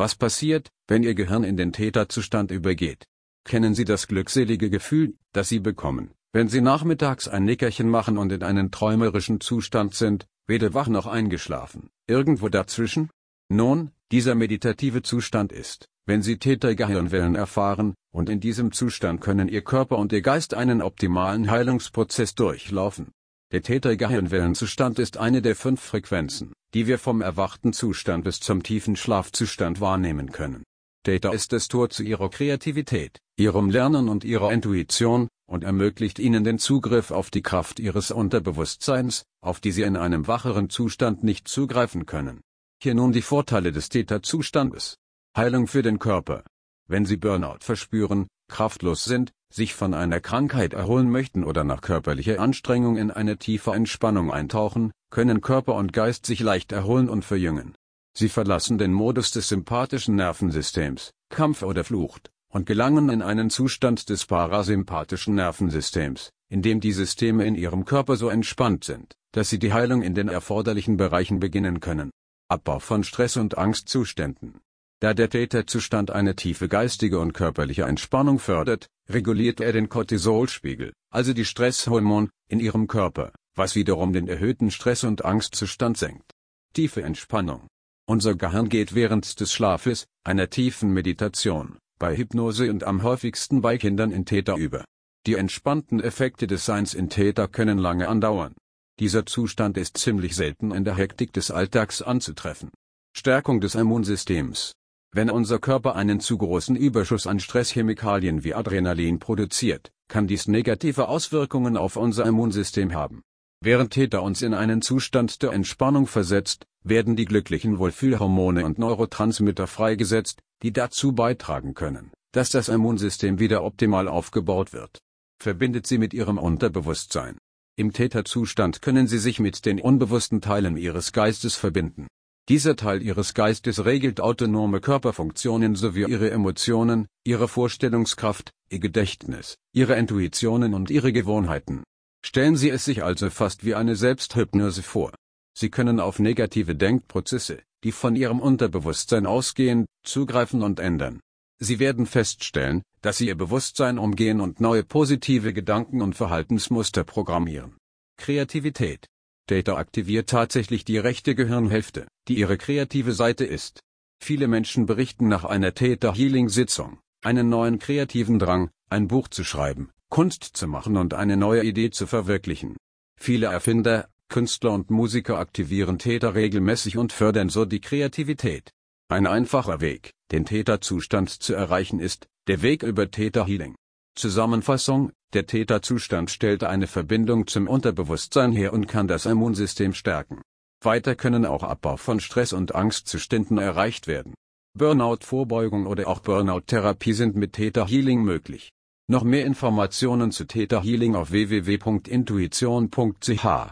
Was passiert, wenn Ihr Gehirn in den Täterzustand übergeht? Kennen Sie das glückselige Gefühl, das Sie bekommen, wenn Sie nachmittags ein Nickerchen machen und in einen träumerischen Zustand sind, weder wach noch eingeschlafen, irgendwo dazwischen? Nun, dieser meditative Zustand ist, wenn Sie Tätergehirnwellen erfahren, und in diesem Zustand können Ihr Körper und Ihr Geist einen optimalen Heilungsprozess durchlaufen. Der Tätergehirnwellenzustand ist eine der fünf Frequenzen, die wir vom erwachten Zustand bis zum tiefen Schlafzustand wahrnehmen können. Theta ist das Tor zu ihrer Kreativität, ihrem Lernen und ihrer Intuition, und ermöglicht ihnen den Zugriff auf die Kraft ihres Unterbewusstseins, auf die sie in einem wacheren Zustand nicht zugreifen können. Hier nun die Vorteile des Theta-Zustandes. Heilung für den Körper. Wenn Sie Burnout verspüren, kraftlos sind, sich von einer Krankheit erholen möchten oder nach körperlicher Anstrengung in eine tiefe Entspannung eintauchen, können Körper und Geist sich leicht erholen und verjüngen. Sie verlassen den Modus des sympathischen Nervensystems, Kampf oder Flucht, und gelangen in einen Zustand des parasympathischen Nervensystems, in dem die Systeme in ihrem Körper so entspannt sind, dass sie die Heilung in den erforderlichen Bereichen beginnen können. Abbau von Stress und Angstzuständen. Da der Täterzustand eine tiefe geistige und körperliche Entspannung fördert, reguliert er den Cortisolspiegel, also die Stresshormon, in ihrem Körper, was wiederum den erhöhten Stress- und Angstzustand senkt. Tiefe Entspannung. Unser Gehirn geht während des Schlafes, einer tiefen Meditation, bei Hypnose und am häufigsten bei Kindern in Täter über. Die entspannten Effekte des Seins in Täter können lange andauern. Dieser Zustand ist ziemlich selten in der Hektik des Alltags anzutreffen. Stärkung des Immunsystems. Wenn unser Körper einen zu großen Überschuss an Stresschemikalien wie Adrenalin produziert, kann dies negative Auswirkungen auf unser Immunsystem haben. Während Täter uns in einen Zustand der Entspannung versetzt, werden die glücklichen Wohlfühlhormone und Neurotransmitter freigesetzt, die dazu beitragen können, dass das Immunsystem wieder optimal aufgebaut wird. Verbindet sie mit ihrem Unterbewusstsein. Im Täterzustand können sie sich mit den unbewussten Teilen ihres Geistes verbinden. Dieser Teil ihres Geistes regelt autonome Körperfunktionen sowie ihre Emotionen, ihre Vorstellungskraft, ihr Gedächtnis, ihre Intuitionen und ihre Gewohnheiten. Stellen Sie es sich also fast wie eine Selbsthypnose vor. Sie können auf negative Denkprozesse, die von Ihrem Unterbewusstsein ausgehen, zugreifen und ändern. Sie werden feststellen, dass Sie Ihr Bewusstsein umgehen und neue positive Gedanken und Verhaltensmuster programmieren. Kreativität. Data aktiviert tatsächlich die rechte Gehirnhälfte, die ihre kreative Seite ist. Viele Menschen berichten nach einer Theta Healing Sitzung, einen neuen kreativen Drang, ein Buch zu schreiben, Kunst zu machen und eine neue Idee zu verwirklichen. Viele Erfinder, Künstler und Musiker aktivieren Täter regelmäßig und fördern so die Kreativität. Ein einfacher Weg, den Täterzustand zu erreichen ist, der Weg über Täter Healing. Zusammenfassung, der Täterzustand stellt eine Verbindung zum Unterbewusstsein her und kann das Immunsystem stärken. Weiter können auch Abbau von Stress und Angstzuständen erreicht werden. Burnout-Vorbeugung oder auch Burnout-Therapie sind mit Theta Healing möglich. Noch mehr Informationen zu Theta Healing auf www.intuition.ch